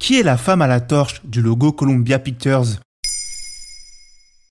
Qui est la femme à la torche du logo Columbia Pictures?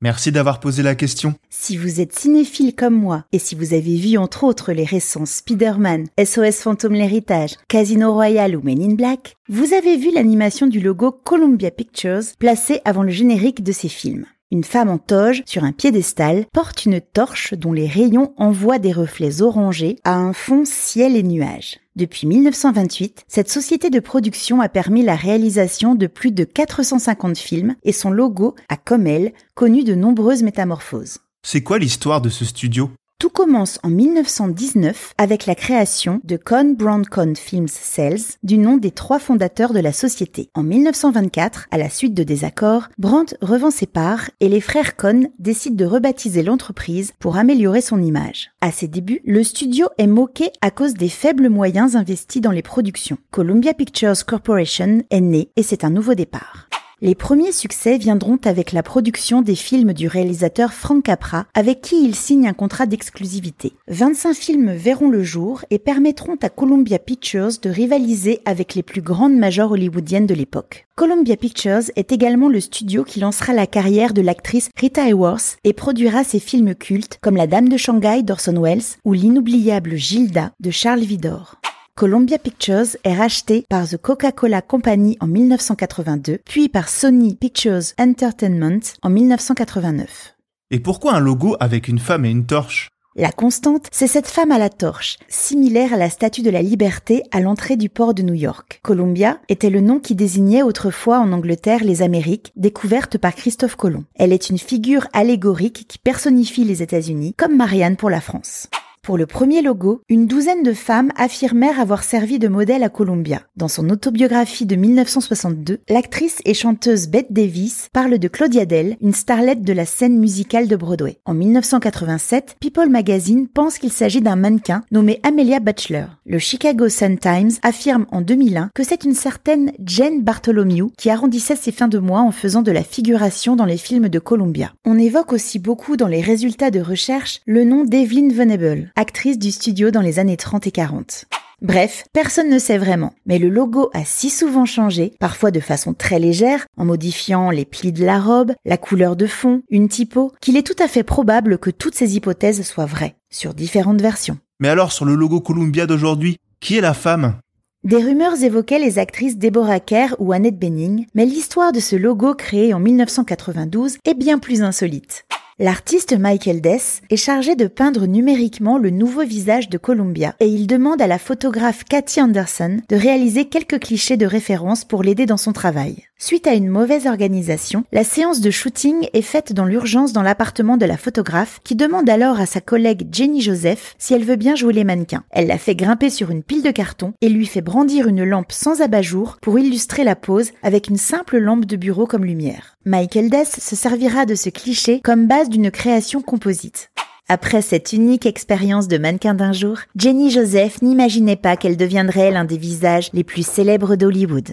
Merci d'avoir posé la question. Si vous êtes cinéphile comme moi, et si vous avez vu entre autres les récents Spider-Man, SOS Fantôme l'héritage, Casino Royale ou Men in Black, vous avez vu l'animation du logo Columbia Pictures placé avant le générique de ces films. Une femme en toge, sur un piédestal, porte une torche dont les rayons envoient des reflets orangés à un fond ciel et nuages. Depuis 1928, cette société de production a permis la réalisation de plus de 450 films et son logo a, comme elle, connu de nombreuses métamorphoses. C'est quoi l'histoire de ce studio? Tout commence en 1919 avec la création de Cohn Brown Cohn Films Sales, du nom des trois fondateurs de la société. En 1924, à la suite de désaccords, Brandt revend ses parts et les frères Cohn décident de rebaptiser l'entreprise pour améliorer son image. À ses débuts, le studio est moqué à cause des faibles moyens investis dans les productions. Columbia Pictures Corporation est née et c'est un nouveau départ. Les premiers succès viendront avec la production des films du réalisateur Frank Capra, avec qui il signe un contrat d'exclusivité. 25 films verront le jour et permettront à Columbia Pictures de rivaliser avec les plus grandes majors hollywoodiennes de l'époque. Columbia Pictures est également le studio qui lancera la carrière de l'actrice Rita Hayworth et produira ses films cultes comme La Dame de Shanghai d'Orson Welles ou l'inoubliable Gilda de Charles Vidor. Columbia Pictures est racheté par The Coca-Cola Company en 1982, puis par Sony Pictures Entertainment en 1989. Et pourquoi un logo avec une femme et une torche? La constante, c'est cette femme à la torche, similaire à la statue de la liberté à l'entrée du port de New York. Columbia était le nom qui désignait autrefois en Angleterre les Amériques, découvertes par Christophe Colomb. Elle est une figure allégorique qui personnifie les États-Unis, comme Marianne pour la France. Pour le premier logo, une douzaine de femmes affirmèrent avoir servi de modèle à Columbia. Dans son autobiographie de 1962, l'actrice et chanteuse Bette Davis parle de Claudia Dell, une starlette de la scène musicale de Broadway. En 1987, People Magazine pense qu'il s'agit d'un mannequin nommé Amelia Bachelor. Le Chicago Sun-Times affirme en 2001 que c'est une certaine Jane Bartholomew qui arrondissait ses fins de mois en faisant de la figuration dans les films de Columbia. On évoque aussi beaucoup dans les résultats de recherche le nom d'Evelyn Venable actrice du studio dans les années 30 et 40. Bref, personne ne sait vraiment, mais le logo a si souvent changé, parfois de façon très légère, en modifiant les plis de la robe, la couleur de fond, une typo, qu'il est tout à fait probable que toutes ces hypothèses soient vraies, sur différentes versions. Mais alors sur le logo Columbia d'aujourd'hui, qui est la femme? Des rumeurs évoquaient les actrices Deborah Kerr ou Annette Bening, mais l'histoire de ce logo créé en 1992 est bien plus insolite. L'artiste Michael Dess est chargé de peindre numériquement le nouveau visage de Columbia et il demande à la photographe Cathy Anderson de réaliser quelques clichés de référence pour l'aider dans son travail. Suite à une mauvaise organisation, la séance de shooting est faite dans l'urgence dans l'appartement de la photographe qui demande alors à sa collègue Jenny Joseph si elle veut bien jouer les mannequins. Elle la fait grimper sur une pile de carton et lui fait brandir une lampe sans abat-jour pour illustrer la pose avec une simple lampe de bureau comme lumière. Michael Dess se servira de ce cliché comme base d'une création composite. Après cette unique expérience de mannequin d'un jour, Jenny Joseph n'imaginait pas qu'elle deviendrait l'un des visages les plus célèbres d'Hollywood.